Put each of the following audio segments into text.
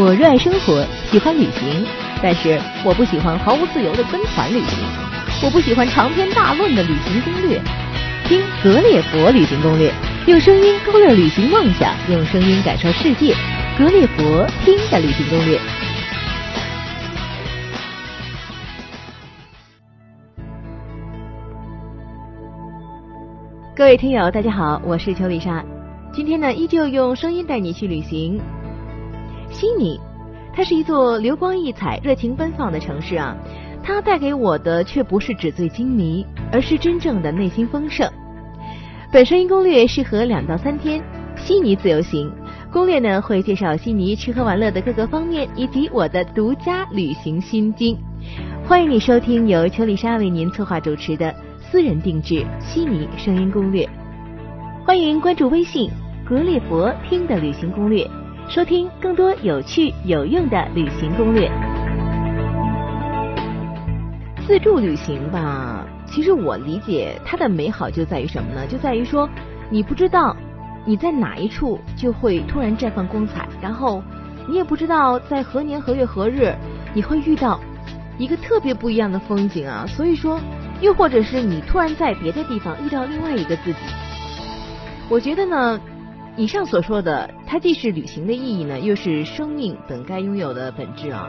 我热爱生活，喜欢旅行，但是我不喜欢毫无自由的跟团旅行。我不喜欢长篇大论的旅行攻略。听格列佛旅行攻略，用声音勾勒旅行梦想，用声音感受世界。格列佛听的旅行攻略。各位听友，大家好，我是邱丽莎。今天呢，依旧用声音带你去旅行。悉尼，它是一座流光溢彩、热情奔放的城市啊。它带给我的却不是纸醉金迷，而是真正的内心丰盛。本声音攻略适合两到三天悉尼自由行。攻略呢会介绍悉尼吃喝玩乐的各个方面，以及我的独家旅行心经。欢迎你收听由邱丽莎为您策划主持的私人定制悉尼声音攻略。欢迎关注微信“格列佛听的旅行攻略”。收听更多有趣有用的旅行攻略。自助旅行吧，其实我理解它的美好就在于什么呢？就在于说，你不知道你在哪一处就会突然绽放光彩，然后你也不知道在何年何月何日你会遇到一个特别不一样的风景啊。所以说，又或者是你突然在别的地方遇到另外一个自己，我觉得呢。以上所说的，它既是旅行的意义呢，又是生命本该拥有的本质啊。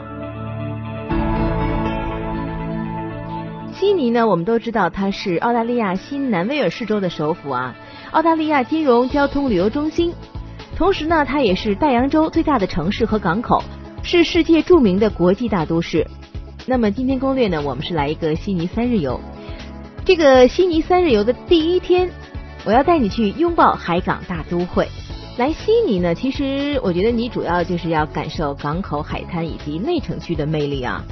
悉尼呢，我们都知道它是澳大利亚新南威尔士州的首府啊，澳大利亚金融、交通、旅游中心。同时呢，它也是大洋洲最大的城市和港口，是世界著名的国际大都市。那么今天攻略呢，我们是来一个悉尼三日游。这个悉尼三日游的第一天。我要带你去拥抱海港大都会。来悉尼呢，其实我觉得你主要就是要感受港口、海滩以及内城区的魅力啊。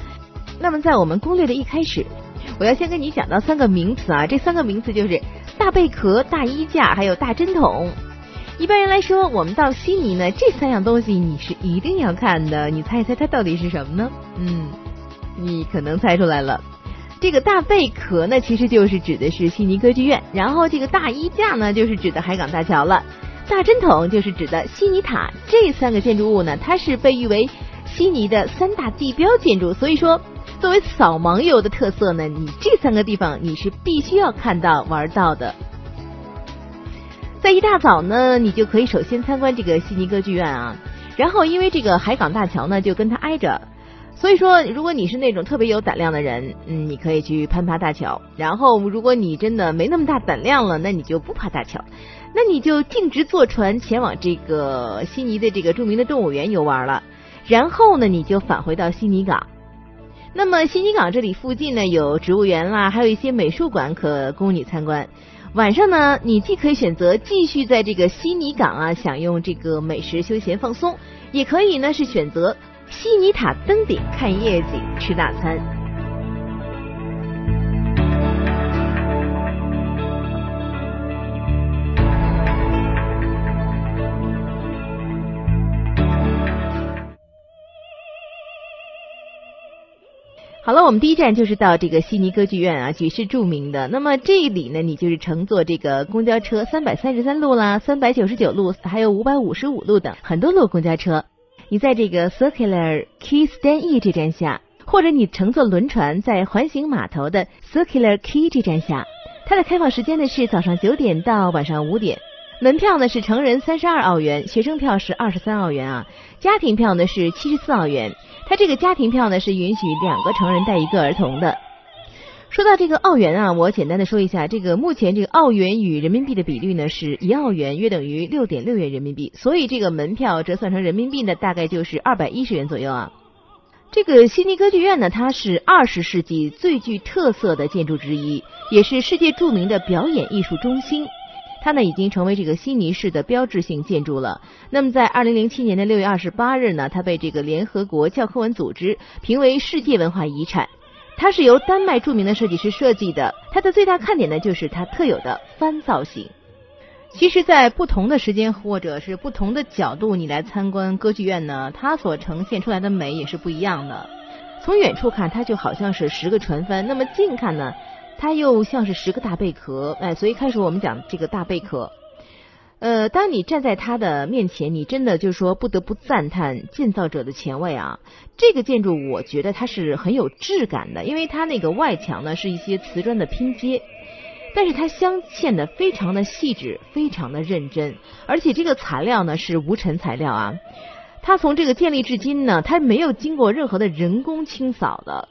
那么在我们攻略的一开始，我要先跟你讲到三个名词啊，这三个名词就是大贝壳、大衣架还有大针筒。一般人来说，我们到悉尼呢，这三样东西你是一定要看的。你猜一猜它到底是什么呢？嗯，你可能猜出来了。这个大贝壳呢，其实就是指的是悉尼歌剧院，然后这个大衣架呢，就是指的海港大桥了，大针筒就是指的悉尼塔。这三个建筑物呢，它是被誉为悉尼的三大地标建筑，所以说作为扫盲游的特色呢，你这三个地方你是必须要看到玩到的。在一大早呢，你就可以首先参观这个悉尼歌剧院啊，然后因为这个海港大桥呢，就跟它挨着。所以说，如果你是那种特别有胆量的人，嗯，你可以去攀爬大桥。然后，如果你真的没那么大胆量了，那你就不爬大桥，那你就径直坐船前往这个悉尼的这个著名的动物园游玩了。然后呢，你就返回到悉尼港。那么，悉尼港这里附近呢，有植物园啦，还有一些美术馆可供你参观。晚上呢，你既可以选择继续在这个悉尼港啊享用这个美食休闲放松，也可以呢是选择。悉尼塔登顶看夜景吃大餐。好了，我们第一站就是到这个悉尼歌剧院啊，举世著名的。那么这里呢，你就是乘坐这个公交车，三百三十三路啦，三百九十九路，还有五百五十五路等很多路公交车。你在这个 Circular Quay Stanley 这站下，或者你乘坐轮船在环形码头的 Circular Quay 这站下。它的开放时间呢是早上九点到晚上五点。门票呢是成人三十二澳元，学生票是二十三澳元啊，家庭票呢是七十四澳元。它这个家庭票呢是允许两个成人带一个儿童的。说到这个澳元啊，我简单的说一下，这个目前这个澳元与人民币的比率呢是一澳元约等于六点六元人民币，所以这个门票折算成人民币呢大概就是二百一十元左右啊。这个悉尼歌剧院呢，它是二十世纪最具特色的建筑之一，也是世界著名的表演艺术中心。它呢已经成为这个悉尼市的标志性建筑了。那么在二零零七年的六月二十八日呢，它被这个联合国教科文组织评为世界文化遗产。它是由丹麦著名的设计师设计的，它的最大看点呢就是它特有的帆造型。其实，在不同的时间或者是不同的角度，你来参观歌剧院呢，它所呈现出来的美也是不一样的。从远处看，它就好像是十个船帆；那么近看呢，它又像是十个大贝壳。哎，所以开始我们讲这个大贝壳。呃，当你站在它的面前，你真的就是说不得不赞叹建造者的前卫啊！这个建筑我觉得它是很有质感的，因为它那个外墙呢是一些瓷砖的拼接，但是它镶嵌的非常的细致，非常的认真，而且这个材料呢是无尘材料啊。它从这个建立至今呢，它没有经过任何的人工清扫的。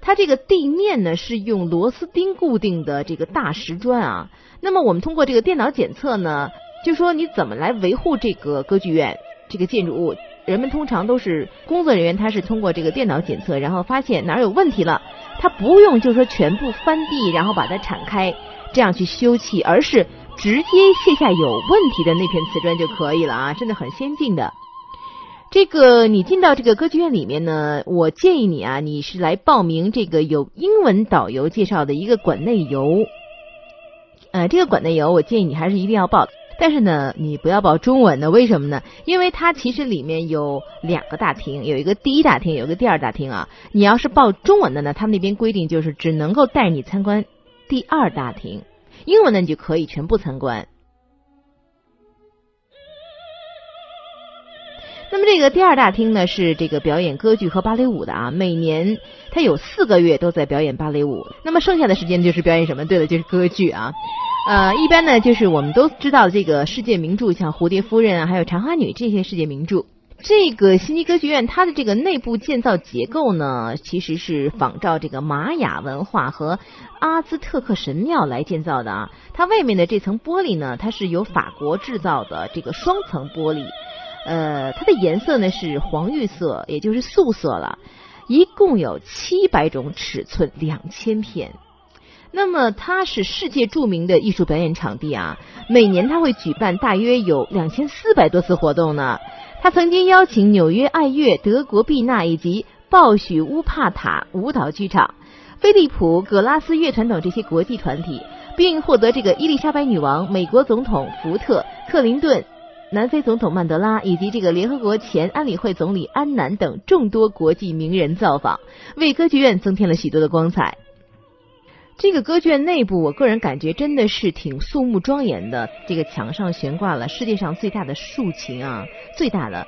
它这个地面呢是用螺丝钉固定的这个大石砖啊。那么我们通过这个电脑检测呢。就说你怎么来维护这个歌剧院这个建筑物？人们通常都是工作人员，他是通过这个电脑检测，然后发现哪儿有问题了，他不用就说全部翻地，然后把它铲开，这样去修葺，而是直接卸下有问题的那片瓷砖就可以了啊，真的很先进的。这个你进到这个歌剧院里面呢，我建议你啊，你是来报名这个有英文导游介绍的一个馆内游。呃，这个馆内游我建议你还是一定要报。但是呢，你不要报中文的，为什么呢？因为它其实里面有两个大厅，有一个第一大厅，有一个第二大厅啊。你要是报中文的呢，他们那边规定就是只能够带你参观第二大厅，英文呢你就可以全部参观。那么这个第二大厅呢是这个表演歌剧和芭蕾舞的啊，每年它有四个月都在表演芭蕾舞，那么剩下的时间就是表演什么？对了，就是歌剧啊。呃，一般呢，就是我们都知道这个世界名著，像《蝴蝶夫人》啊，还有《长花女》这些世界名著。这个悉尼歌剧院它的这个内部建造结构呢，其实是仿照这个玛雅文化和阿兹特克神庙来建造的啊。它外面的这层玻璃呢，它是由法国制造的这个双层玻璃，呃，它的颜色呢是黄绿色，也就是素色了。一共有七百种尺寸，两千片。那么它是世界著名的艺术表演场地啊，每年它会举办大约有两千四百多次活动呢。它曾经邀请纽约爱乐、德国毕纳以及鲍许乌帕塔舞蹈剧场、菲利普葛拉斯乐团等这些国际团体，并获得这个伊丽莎白女王、美国总统福特、克林顿、南非总统曼德拉以及这个联合国前安理会总理安南等众多国际名人造访，为歌剧院增添了许多的光彩。这个歌剧院内部，我个人感觉真的是挺肃穆庄严的。这个墙上悬挂了世界上最大的竖琴啊，最大的。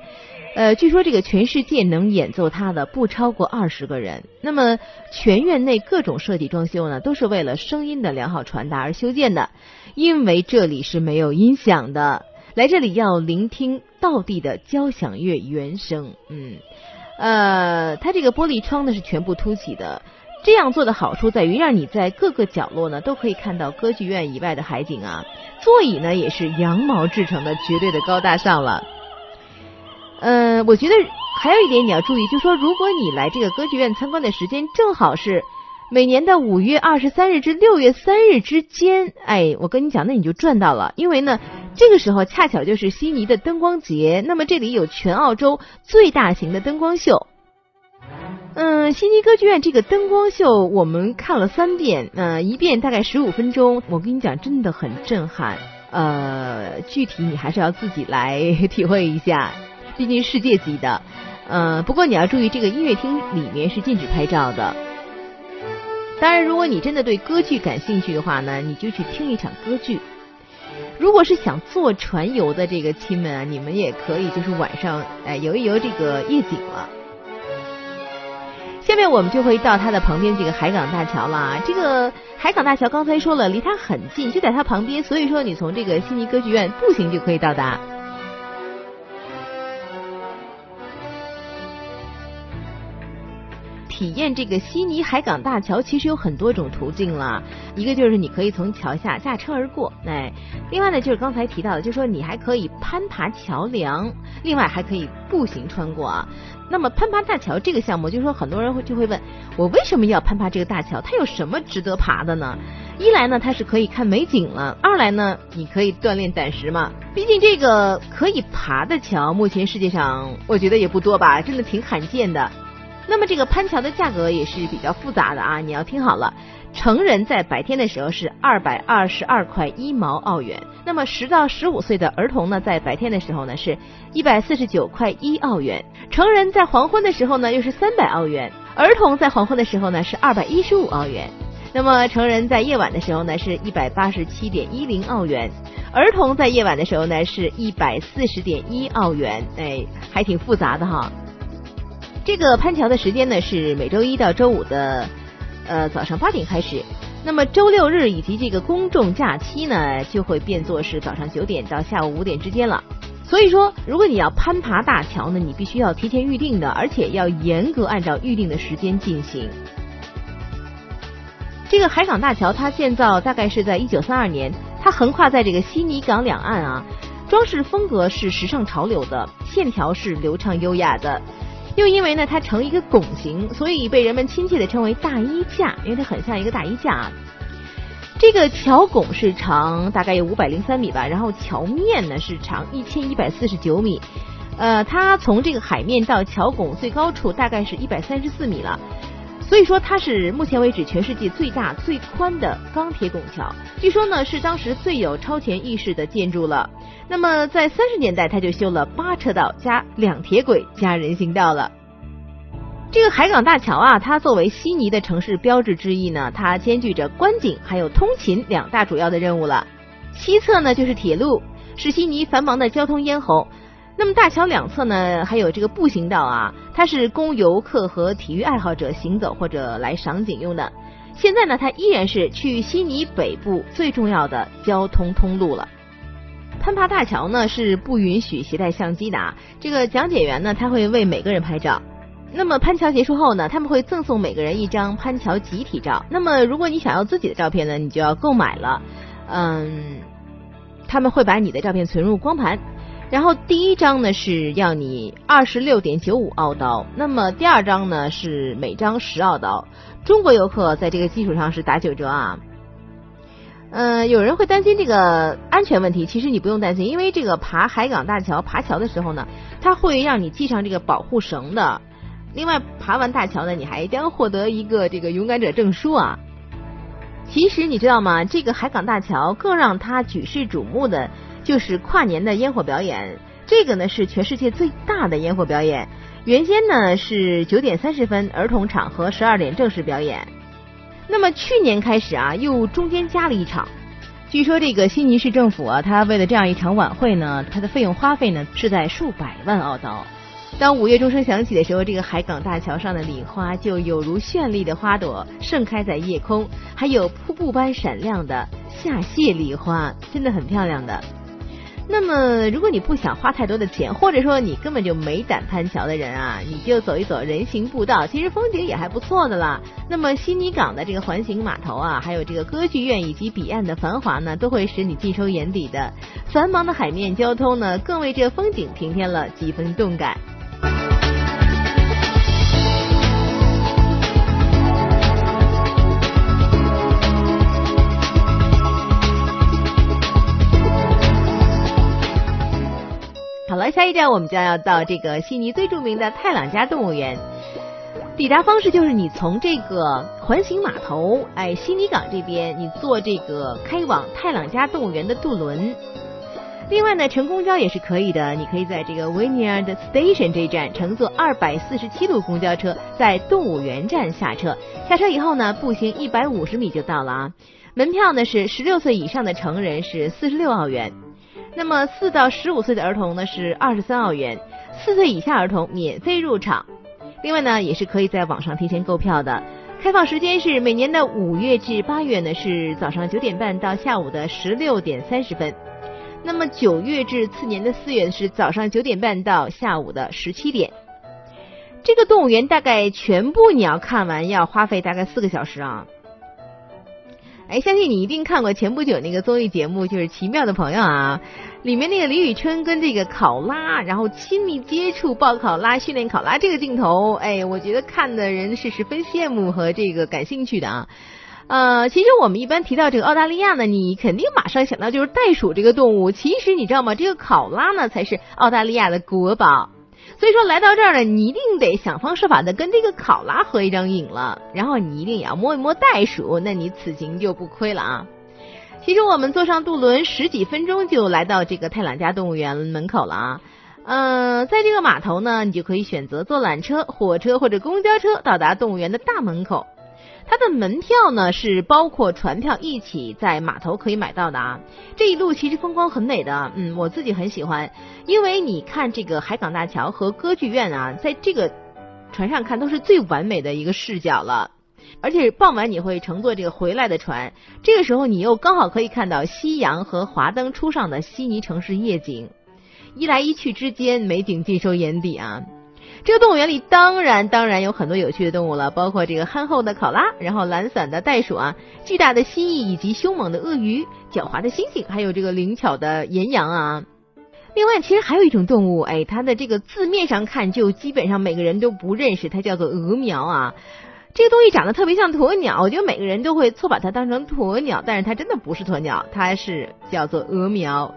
呃，据说这个全世界能演奏它的不超过二十个人。那么全院内各种设计装修呢，都是为了声音的良好传达而修建的。因为这里是没有音响的，来这里要聆听道地的交响乐原声。嗯，呃，它这个玻璃窗呢是全部凸起的。这样做的好处在于，让你在各个角落呢都可以看到歌剧院以外的海景啊。座椅呢也是羊毛制成的，绝对的高大上了。嗯，我觉得还有一点你要注意，就是说，如果你来这个歌剧院参观的时间正好是每年的五月二十三日至六月三日之间，哎，我跟你讲，那你就赚到了，因为呢，这个时候恰巧就是悉尼的灯光节，那么这里有全澳洲最大型的灯光秀。嗯，悉尼歌剧院这个灯光秀我们看了三遍，嗯，一遍大概十五分钟。我跟你讲，真的很震撼。呃，具体你还是要自己来体会一下，毕竟世界级的。呃，不过你要注意，这个音乐厅里面是禁止拍照的。当然，如果你真的对歌剧感兴趣的话呢，你就去听一场歌剧。如果是想坐船游的这个亲们啊，你们也可以就是晚上哎游一游这个夜景了。下面我们就会到它的旁边这个海港大桥了。这个海港大桥刚才说了，离它很近，就在它旁边，所以说你从这个悉尼歌剧院步行就可以到达。体验这个悉尼海港大桥其实有很多种途径了，一个就是你可以从桥下驾车而过，哎，另外呢就是刚才提到的，就是说你还可以攀爬桥梁，另外还可以步行穿过啊。那么攀爬大桥这个项目，就是说很多人会就会问我为什么要攀爬这个大桥？它有什么值得爬的呢？一来呢它是可以看美景了，二来呢你可以锻炼胆识嘛。毕竟这个可以爬的桥，目前世界上我觉得也不多吧，真的挺罕见的。那么这个攀桥的价格也是比较复杂的啊，你要听好了，成人在白天的时候是二百二十二块一毛澳元，那么十到十五岁的儿童呢，在白天的时候呢是一百四十九块一澳元，成人在黄昏的时候呢又是三百澳元，儿童在黄昏的时候呢是二百一十五澳元。那么成人在夜晚的时候呢，是一百八十七点一零澳元；儿童在夜晚的时候呢，是一百四十点一澳元。哎，还挺复杂的哈。这个攀桥的时间呢，是每周一到周五的呃早上八点开始。那么周六日以及这个公众假期呢，就会变作是早上九点到下午五点之间了。所以说，如果你要攀爬大桥呢，你必须要提前预定的，而且要严格按照预定的时间进行。这个海港大桥它建造大概是在一九三二年，它横跨在这个悉尼港两岸啊，装饰风格是时尚潮流的，线条是流畅优雅的，又因为呢它呈一个拱形，所以被人们亲切的称为大衣架，因为它很像一个大衣架。这个桥拱是长大概有五百零三米吧，然后桥面呢是长一千一百四十九米，呃，它从这个海面到桥拱最高处大概是一百三十四米了，所以说它是目前为止全世界最大最宽的钢铁拱桥，据说呢是当时最有超前意识的建筑了。那么在三十年代，它就修了八车道加两铁轨加人行道了。这个海港大桥啊，它作为悉尼的城市标志之一呢，它兼具着观景还有通勤两大主要的任务了。西侧呢就是铁路，是悉尼繁忙的交通咽喉。那么大桥两侧呢还有这个步行道啊，它是供游客和体育爱好者行走或者来赏景用的。现在呢，它依然是去悉尼北部最重要的交通通路了。攀爬大桥呢是不允许携带相机的啊，这个讲解员呢他会为每个人拍照。那么攀桥结束后呢，他们会赠送每个人一张攀桥集体照。那么如果你想要自己的照片呢，你就要购买了。嗯，他们会把你的照片存入光盘，然后第一张呢是要你二十六点九五澳刀，那么第二张呢是每张十澳刀。中国游客在这个基础上是打九折啊。嗯，有人会担心这个安全问题，其实你不用担心，因为这个爬海港大桥爬桥的时候呢，它会让你系上这个保护绳的。另外，爬完大桥呢，你还将获得一个这个勇敢者证书啊。其实你知道吗？这个海港大桥更让它举世瞩目的就是跨年的烟火表演。这个呢是全世界最大的烟火表演。原先呢是九点三十分儿童场和十二点正式表演。那么去年开始啊，又中间加了一场。据说这个悉尼市政府啊，它为了这样一场晚会呢，它的费用花费呢是在数百万澳刀。当午夜钟声响起的时候，这个海港大桥上的礼花就有如绚丽的花朵盛开在夜空，还有瀑布般闪亮的下泻礼花，真的很漂亮的。那么，如果你不想花太多的钱，或者说你根本就没胆攀桥的人啊，你就走一走人行步道，其实风景也还不错的啦。那么，悉尼港的这个环形码头啊，还有这个歌剧院以及彼岸的繁华呢，都会使你尽收眼底的。繁忙的海面交通呢，更为这风景平添了几分动感。了，下一站我们将要到这个悉尼最著名的泰朗加动物园。抵达方式就是你从这个环形码头，哎，悉尼港这边，你坐这个开往泰朗加动物园的渡轮。另外呢，乘公交也是可以的，你可以在这个 Wynyard Station 这一站乘坐二百四十七路公交车，在动物园站下车。下车以后呢，步行一百五十米就到了啊。门票呢是十六岁以上的成人是四十六澳元。那么四到十五岁的儿童呢是二十三澳元，四岁以下儿童免费入场。另外呢，也是可以在网上提前购票的。开放时间是每年的五月至八月呢，是早上九点半到下午的十六点三十分。那么九月至次年的四月是早上九点半到下午的十七点。这个动物园大概全部你要看完要花费大概四个小时啊。哎，相信你一定看过前不久那个综艺节目，就是《奇妙的朋友》啊，里面那个李宇春跟这个考拉，然后亲密接触抱考拉、训练考拉这个镜头，哎，我觉得看的人是十分羡慕和这个感兴趣的啊。呃，其实我们一般提到这个澳大利亚呢，你肯定马上想到就是袋鼠这个动物。其实你知道吗？这个考拉呢才是澳大利亚的国宝。所以说来到这儿呢，你一定得想方设法的跟这个考拉合一张影了，然后你一定也要摸一摸袋鼠，那你此行就不亏了啊。其实我们坐上渡轮十几分钟就来到这个泰朗加动物园门口了啊。嗯，在这个码头呢，你就可以选择坐缆车、火车或者公交车到达动物园的大门口。它的门票呢是包括船票一起在码头可以买到的啊。这一路其实风光很美的，嗯，我自己很喜欢，因为你看这个海港大桥和歌剧院啊，在这个船上看都是最完美的一个视角了。而且傍晚你会乘坐这个回来的船，这个时候你又刚好可以看到夕阳和华灯初上的悉尼城市夜景，一来一去之间美景尽收眼底啊。这个动物园里当然当然有很多有趣的动物了，包括这个憨厚的考拉，然后懒散的袋鼠啊，巨大的蜥蜴以及凶猛的鳄鱼，狡猾的猩猩，还有这个灵巧的岩羊啊。另外，其实还有一种动物，哎，它的这个字面上看就基本上每个人都不认识，它叫做鹅苗啊。这个东西长得特别像鸵鸟，我觉得每个人都会错把它当成鸵鸟，但是它真的不是鸵鸟，它是叫做鹅苗。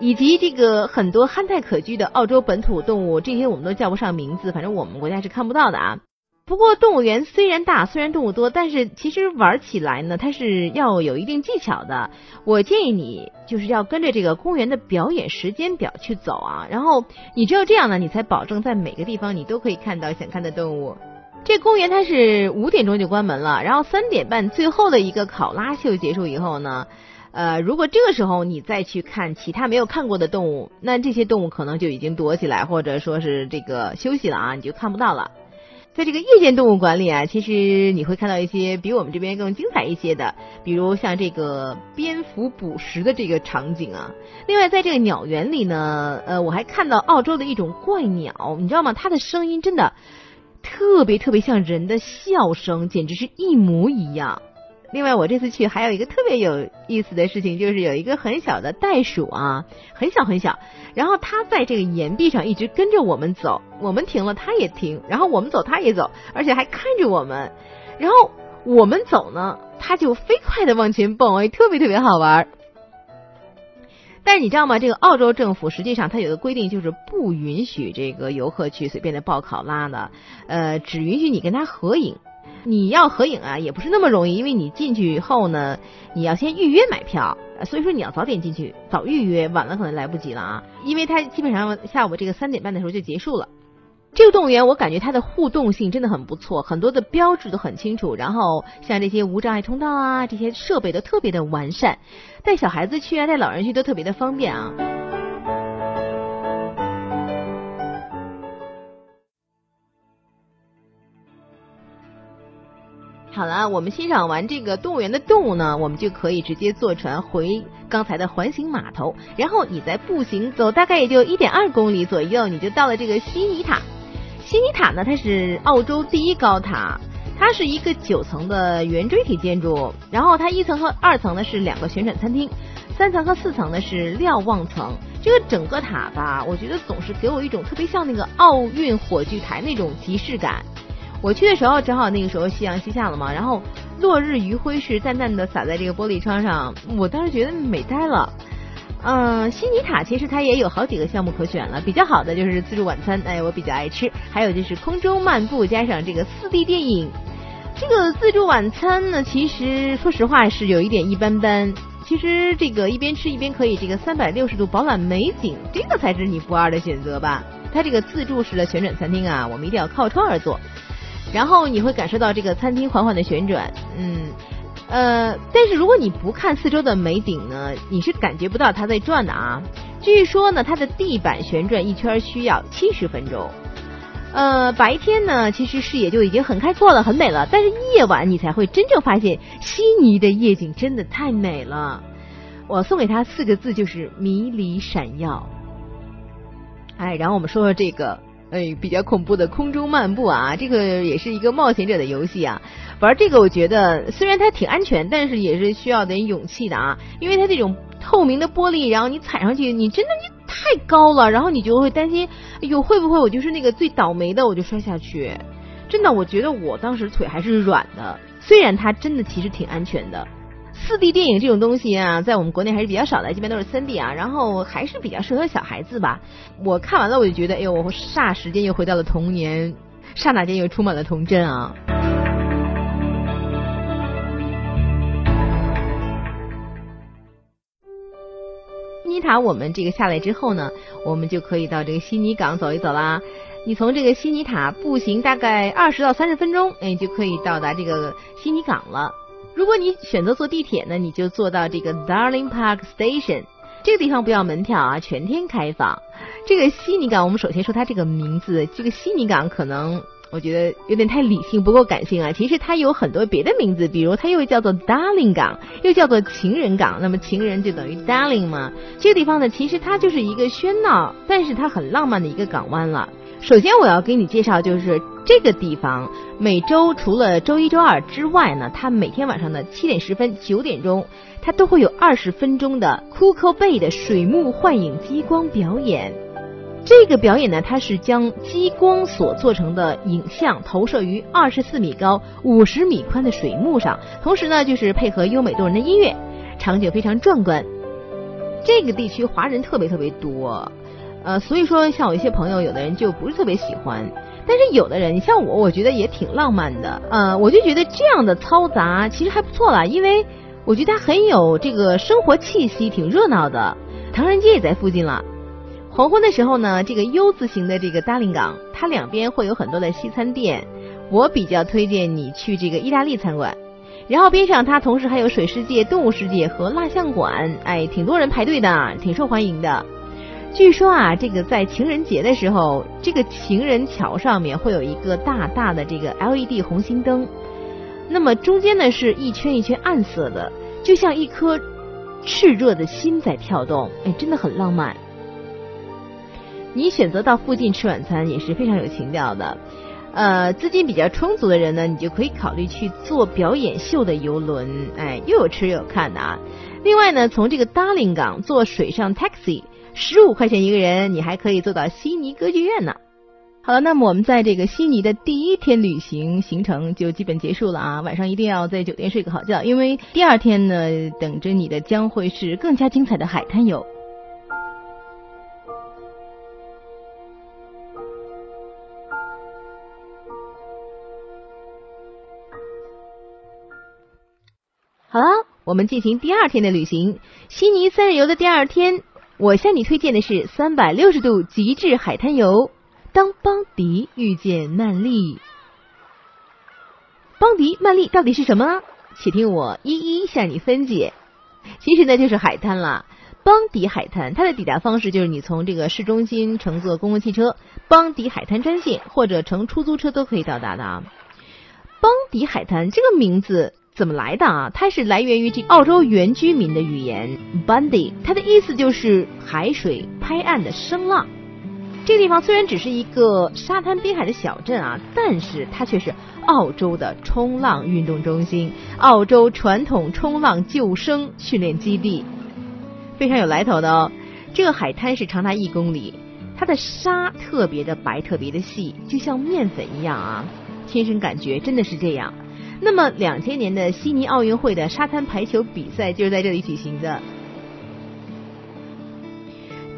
以及这个很多憨态可掬的澳洲本土动物，这些我们都叫不上名字，反正我们国家是看不到的啊。不过动物园虽然大，虽然动物多，但是其实玩起来呢，它是要有一定技巧的。我建议你就是要跟着这个公园的表演时间表去走啊，然后你只有这样呢，你才保证在每个地方你都可以看到想看的动物。这公园它是五点钟就关门了，然后三点半最后的一个考拉秀结束以后呢。呃，如果这个时候你再去看其他没有看过的动物，那这些动物可能就已经躲起来，或者说是这个休息了啊，你就看不到了。在这个夜间动物馆里啊，其实你会看到一些比我们这边更精彩一些的，比如像这个蝙蝠捕食的这个场景啊。另外，在这个鸟园里呢，呃，我还看到澳洲的一种怪鸟，你知道吗？它的声音真的特别特别像人的笑声，简直是一模一样。另外，我这次去还有一个特别有意思的事情，就是有一个很小的袋鼠啊，很小很小，然后它在这个岩壁上一直跟着我们走，我们停了它也停，然后我们走它也走，而且还看着我们，然后我们走呢，它就飞快的往前蹦，哎，特别特别好玩。但是你知道吗？这个澳洲政府实际上它有个规定，就是不允许这个游客去随便的抱考拉的，呃，只允许你跟它合影。你要合影啊，也不是那么容易，因为你进去以后呢，你要先预约买票，所以说你要早点进去，早预约，晚了可能来不及了啊。因为它基本上下午这个三点半的时候就结束了。这个动物园我感觉它的互动性真的很不错，很多的标志都很清楚，然后像这些无障碍通道啊，这些设备都特别的完善，带小孩子去啊，带老人去都特别的方便啊。好了，我们欣赏完这个动物园的动物呢，我们就可以直接坐船回刚才的环形码头，然后你再步行走，大概也就一点二公里左右，你就到了这个悉尼塔。悉尼塔呢，它是澳洲第一高塔，它是一个九层的圆锥体建筑，然后它一层和二层呢是两个旋转餐厅，三层和四层呢是瞭望层。这个整个塔吧，我觉得总是给我一种特别像那个奥运火炬台那种即视感。我去的时候正好那个时候夕阳西下了嘛，然后落日余晖是淡淡的洒在这个玻璃窗上，我当时觉得美呆了。嗯，悉尼塔其实它也有好几个项目可选了，比较好的就是自助晚餐，哎，我比较爱吃，还有就是空中漫步加上这个四 D 电影。这个自助晚餐呢，其实说实话是有一点一般般。其实这个一边吃一边可以这个三百六十度饱览美景，这个才是你不二的选择吧。它这个自助式的旋转餐厅啊，我们一定要靠窗而坐。然后你会感受到这个餐厅缓缓的旋转，嗯，呃，但是如果你不看四周的美景呢，你是感觉不到它在转的啊。据说呢，它的地板旋转一圈需要七十分钟。呃，白天呢，其实视野就已经很开阔了，很美了。但是夜晚你才会真正发现悉尼的夜景真的太美了。我送给他四个字，就是迷离闪耀。哎，然后我们说说这个。哎，比较恐怖的空中漫步啊，这个也是一个冒险者的游戏啊。玩这个我觉得虽然它挺安全，但是也是需要点勇气的啊。因为它这种透明的玻璃，然后你踩上去，你真的你太高了，然后你就会担心，哎呦会不会我就是那个最倒霉的，我就摔下去。真的，我觉得我当时腿还是软的，虽然它真的其实挺安全的。四 D 电影这种东西啊，在我们国内还是比较少的，基本都是三 D 啊，然后还是比较适合小孩子吧。我看完了，我就觉得，哎呦，我霎时间又回到了童年，刹那间又充满了童真啊。悉尼塔，我们这个下来之后呢，我们就可以到这个悉尼港走一走啦。你从这个悉尼塔步行大概二十到三十分钟，哎，就可以到达这个悉尼港了。如果你选择坐地铁呢，你就坐到这个 Darling Park Station，这个地方不要门票啊，全天开放。这个悉尼港，我们首先说它这个名字，这个悉尼港可能我觉得有点太理性，不够感性啊。其实它有很多别的名字，比如它又叫做 Darling 港，又叫做情人港。那么情人就等于 Darling 嘛。这个地方呢，其实它就是一个喧闹，但是它很浪漫的一个港湾了。首先我要给你介绍，就是这个地方每周除了周一、周二之外呢，它每天晚上的七点十分、九点钟，它都会有二十分钟的库克贝的水幕幻影激光表演。这个表演呢，它是将激光所做成的影像投射于二十四米高、五十米宽的水幕上，同时呢，就是配合优美动人的音乐，场景非常壮观。这个地区华人特别特别多。呃，所以说像我一些朋友，有的人就不是特别喜欢，但是有的人，像我，我觉得也挺浪漫的。呃，我就觉得这样的嘈杂其实还不错啦，因为我觉得它很有这个生活气息，挺热闹的。唐人街也在附近了。黄昏的时候呢，这个 U 字形的这个达令港，它两边会有很多的西餐店。我比较推荐你去这个意大利餐馆，然后边上它同时还有水世界、动物世界和蜡像馆，哎，挺多人排队的，挺受欢迎的。据说啊，这个在情人节的时候，这个情人桥上面会有一个大大的这个 LED 红心灯，那么中间呢是一圈一圈暗色的，就像一颗炽热的心在跳动，哎，真的很浪漫。你选择到附近吃晚餐也是非常有情调的，呃，资金比较充足的人呢，你就可以考虑去坐表演秀的游轮，哎，又有吃又有看的啊。另外呢，从这个 Darling 港坐水上 taxi。十五块钱一个人，你还可以坐到悉尼歌剧院呢。好了，那么我们在这个悉尼的第一天旅行行程就基本结束了啊。晚上一定要在酒店睡个好觉，因为第二天呢，等着你的将会是更加精彩的海滩游。好了，我们进行第二天的旅行，悉尼三日游的第二天。我向你推荐的是三百六十度极致海滩游。当邦迪遇见曼丽，邦迪曼丽到底是什么呢？且听我一一向你分解。其实呢，就是海滩了。邦迪海滩，它的抵达方式就是你从这个市中心乘坐公共汽车，邦迪海滩专线，或者乘出租车都可以到达的啊。邦迪海滩这个名字。怎么来的啊？它是来源于这澳洲原居民的语言 “bundy”，它的意思就是海水拍岸的声浪。这个地方虽然只是一个沙滩滨海的小镇啊，但是它却是澳洲的冲浪运动中心，澳洲传统冲浪救生训练基地，非常有来头的哦。这个海滩是长达一公里，它的沙特别的白，特别的细，就像面粉一样啊，亲身感觉真的是这样。那么，两千年的悉尼奥运会的沙滩排球比赛就是在这里举行的。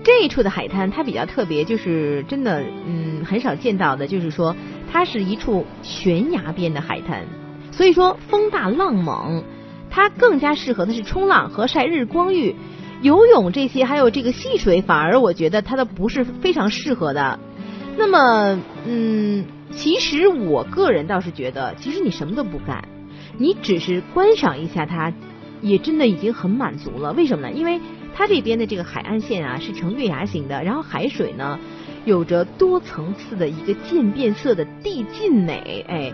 这一处的海滩它比较特别，就是真的，嗯，很少见到的，就是说它是一处悬崖边的海滩，所以说风大浪猛，它更加适合的是冲浪和晒日光浴、游泳这些，还有这个戏水，反而我觉得它的不是非常适合的。那么，嗯。其实我个人倒是觉得，其实你什么都不干，你只是观赏一下它，也真的已经很满足了。为什么呢？因为它这边的这个海岸线啊是呈月牙形的，然后海水呢有着多层次的一个渐变色的递进美。哎，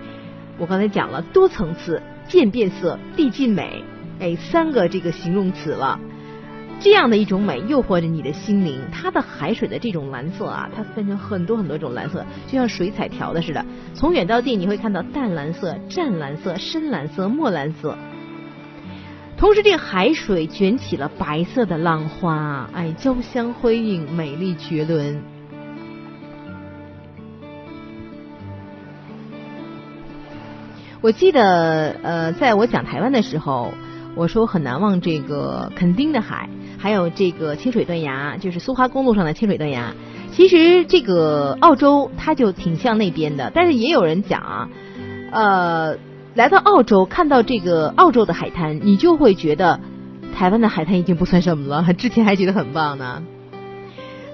我刚才讲了多层次、渐变色、递进美，哎，三个这个形容词了。这样的一种美诱惑着你的心灵，它的海水的这种蓝色啊，它分成很多很多种蓝色，就像水彩条的似的。从远到近，你会看到淡蓝色、湛蓝色、深蓝色、墨蓝色。同时，这海水卷起了白色的浪花，哎，交相辉映，美丽绝伦。我记得，呃，在我讲台湾的时候，我说很难忘这个垦丁的海。还有这个清水断崖，就是苏花公路上的清水断崖。其实这个澳洲它就挺像那边的，但是也有人讲啊，呃，来到澳洲看到这个澳洲的海滩，你就会觉得台湾的海滩已经不算什么了，之前还觉得很棒呢。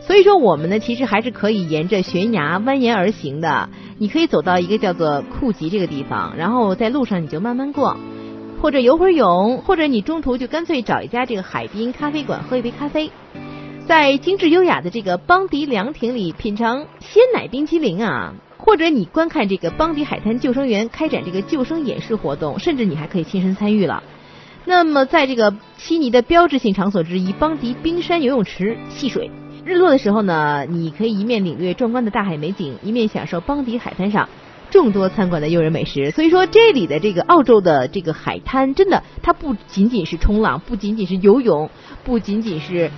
所以说我们呢，其实还是可以沿着悬崖蜿蜒而行的。你可以走到一个叫做库吉这个地方，然后在路上你就慢慢逛，或者游会儿泳，或者你中途就干脆找一家这个海滨咖啡馆喝一杯咖啡，在精致优雅的这个邦迪凉亭里品尝鲜奶冰淇淋啊，或者你观看这个邦迪海滩救生员开展这个救生演示活动，甚至你还可以亲身参与了。那么在这个悉尼的标志性场所之一邦迪冰山游泳池戏水。日落的时候呢，你可以一面领略壮观的大海美景，一面享受邦迪海滩上众多餐馆的诱人美食。所以说，这里的这个澳洲的这个海滩，真的它不仅仅是冲浪，不仅仅是游泳，不仅仅是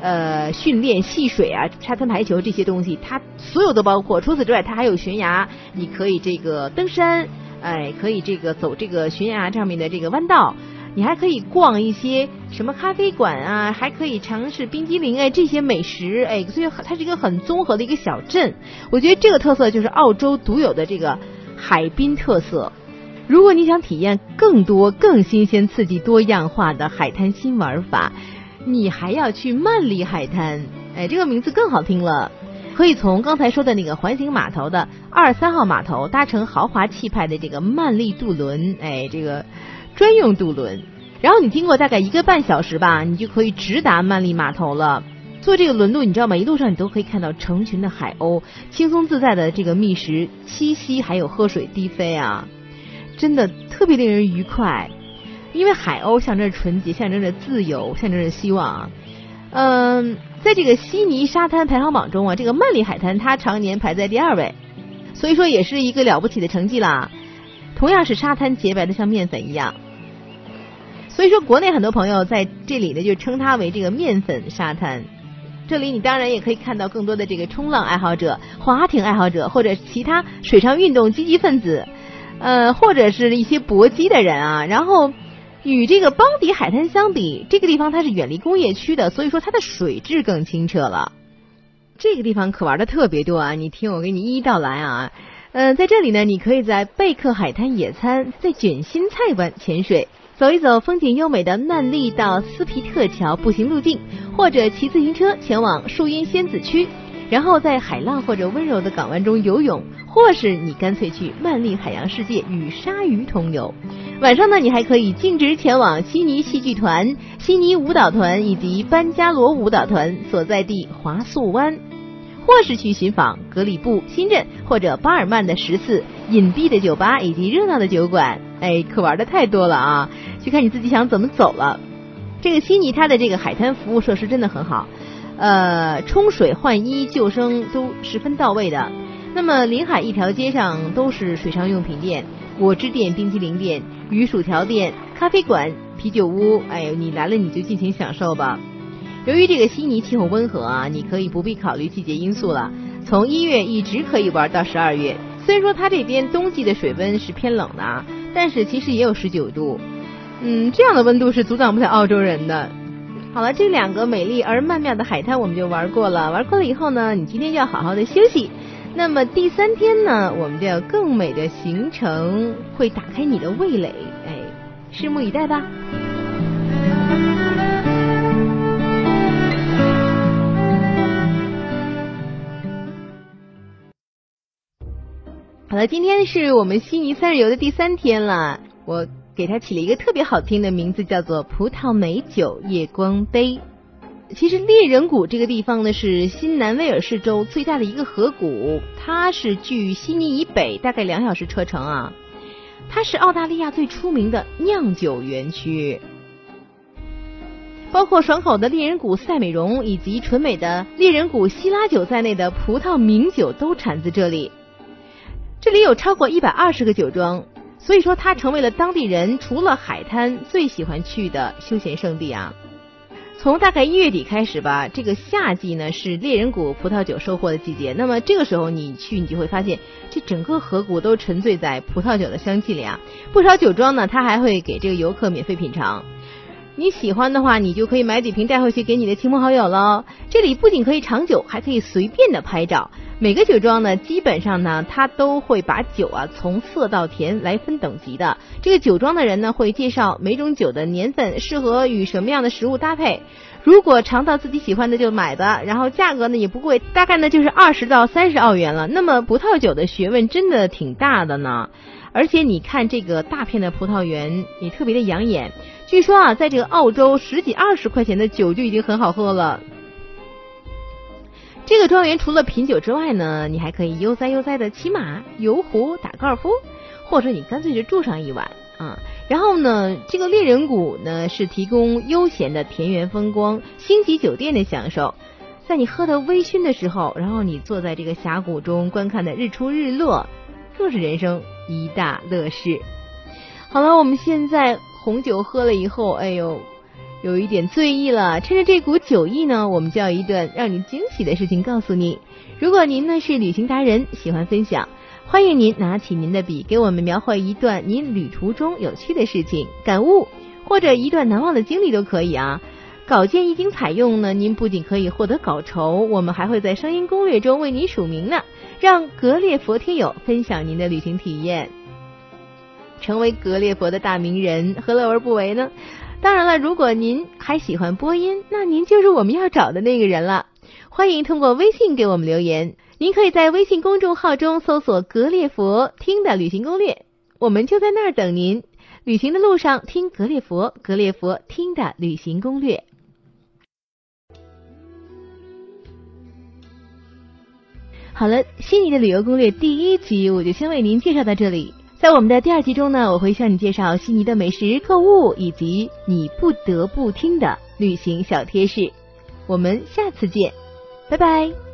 呃训练戏水啊、沙滩排球这些东西，它所有都包括。除此之外，它还有悬崖，你可以这个登山，哎，可以这个走这个悬崖上面的这个弯道。你还可以逛一些什么咖啡馆啊，还可以尝试冰激凌哎，这些美食哎，所以它是一个很综合的一个小镇。我觉得这个特色就是澳洲独有的这个海滨特色。如果你想体验更多、更新鲜、刺激、多样化的海滩新玩法，你还要去曼丽海滩。哎，这个名字更好听了。可以从刚才说的那个环形码头的二三号码头搭乘豪华气派的这个曼丽渡轮，哎，这个。专用渡轮，然后你经过大概一个半小时吧，你就可以直达曼丽码头了。坐这个轮渡，你知道吗？一路上你都可以看到成群的海鸥，轻松自在的这个觅食、栖息，还有喝水、低飞啊，真的特别令人愉快。因为海鸥象征着纯洁，象征着自由，象征着希望啊。嗯，在这个悉尼沙滩排行榜中啊，这个曼丽海滩它常年排在第二位，所以说也是一个了不起的成绩啦。同样是沙滩洁白的像面粉一样，所以说国内很多朋友在这里呢就称它为这个面粉沙滩。这里你当然也可以看到更多的这个冲浪爱好者、划艇爱好者或者其他水上运动积极分子，呃，或者是一些搏击的人啊。然后与这个邦迪海滩相比，这个地方它是远离工业区的，所以说它的水质更清澈了。这个地方可玩的特别多啊！你听我给你一一道来啊。嗯，在这里呢，你可以在贝克海滩野餐，在卷心菜湾潜水，走一走风景优美的曼丽到斯皮特桥步行路径，或者骑自行车前往树荫仙子区，然后在海浪或者温柔的港湾中游泳，或是你干脆去曼丽海洋世界与鲨鱼同游。晚上呢，你还可以径直前往悉尼戏剧团、悉尼舞蹈团以及班加罗舞蹈团所在地华素湾。或是去寻访格里布新镇或者巴尔曼的十四隐蔽的酒吧以及热闹的酒馆，哎，可玩的太多了啊！就看你自己想怎么走了。这个悉尼它的这个海滩服务设施真的很好，呃，冲水、换衣、救生都十分到位的。那么临海一条街上都是水上用品店、果汁店、冰激凌店、鱼薯条店、咖啡馆、啤酒屋，哎呦，你来了你就尽情享受吧。由于这个悉尼气候温和啊，你可以不必考虑季节因素了。从一月一直可以玩到十二月。虽然说它这边冬季的水温是偏冷的啊，但是其实也有十九度。嗯，这样的温度是阻挡不了澳洲人的。好了，这两个美丽而曼妙的海滩我们就玩过了。玩过了以后呢，你今天就要好好的休息。那么第三天呢，我们就要更美的行程会打开你的味蕾，哎，拭目以待吧。好了，今天是我们悉尼三日游的第三天了。我给它起了一个特别好听的名字，叫做“葡萄美酒夜光杯”。其实猎人谷这个地方呢，是新南威尔士州最大的一个河谷，它是距悉尼以北大概两小时车程啊。它是澳大利亚最出名的酿酒园区，包括爽口的猎人谷赛美容以及纯美的猎人谷希拉酒在内的葡萄名酒都产自这里。这里有超过一百二十个酒庄，所以说它成为了当地人除了海滩最喜欢去的休闲胜地啊。从大概一月底开始吧，这个夏季呢是猎人谷葡萄酒收获的季节。那么这个时候你去，你就会发现这整个河谷都沉醉在葡萄酒的香气里啊。不少酒庄呢，它还会给这个游客免费品尝。你喜欢的话，你就可以买几瓶带回去给你的亲朋好友喽。这里不仅可以尝酒，还可以随便的拍照。每个酒庄呢，基本上呢，它都会把酒啊从色到甜来分等级的。这个酒庄的人呢，会介绍每种酒的年份适合与什么样的食物搭配。如果尝到自己喜欢的就买的，然后价格呢也不贵，大概呢就是二十到三十澳元了。那么葡萄酒的学问真的挺大的呢，而且你看这个大片的葡萄园也特别的养眼。据说啊，在这个澳洲十几二十块钱的酒就已经很好喝了。这个庄园除了品酒之外呢，你还可以悠哉悠哉的骑马、游湖、打高尔夫，或者你干脆就住上一晚。啊，然后呢，这个猎人谷呢是提供悠闲的田园风光、星级酒店的享受，在你喝的微醺的时候，然后你坐在这个峡谷中观看的日出日落，更是人生一大乐事。好了，我们现在红酒喝了以后，哎呦，有一点醉意了。趁着这股酒意呢，我们就要一段让你惊喜的事情告诉你。如果您呢是旅行达人，喜欢分享。欢迎您拿起您的笔，给我们描绘一段您旅途中有趣的事情、感悟，或者一段难忘的经历都可以啊。稿件一经采用呢，您不仅可以获得稿酬，我们还会在声音攻略中为您署名呢，让格列佛听友分享您的旅行体验，成为格列佛的大名人，何乐而不为呢？当然了，如果您还喜欢播音，那您就是我们要找的那个人了。欢迎通过微信给我们留言。您可以在微信公众号中搜索“格列佛听的旅行攻略”，我们就在那儿等您。旅行的路上听格列佛，格列佛听的旅行攻略。好了，悉尼的旅游攻略第一集我就先为您介绍到这里。在我们的第二集中呢，我会向你介绍悉尼的美食、购物以及你不得不听的旅行小贴士。我们下次见，拜拜。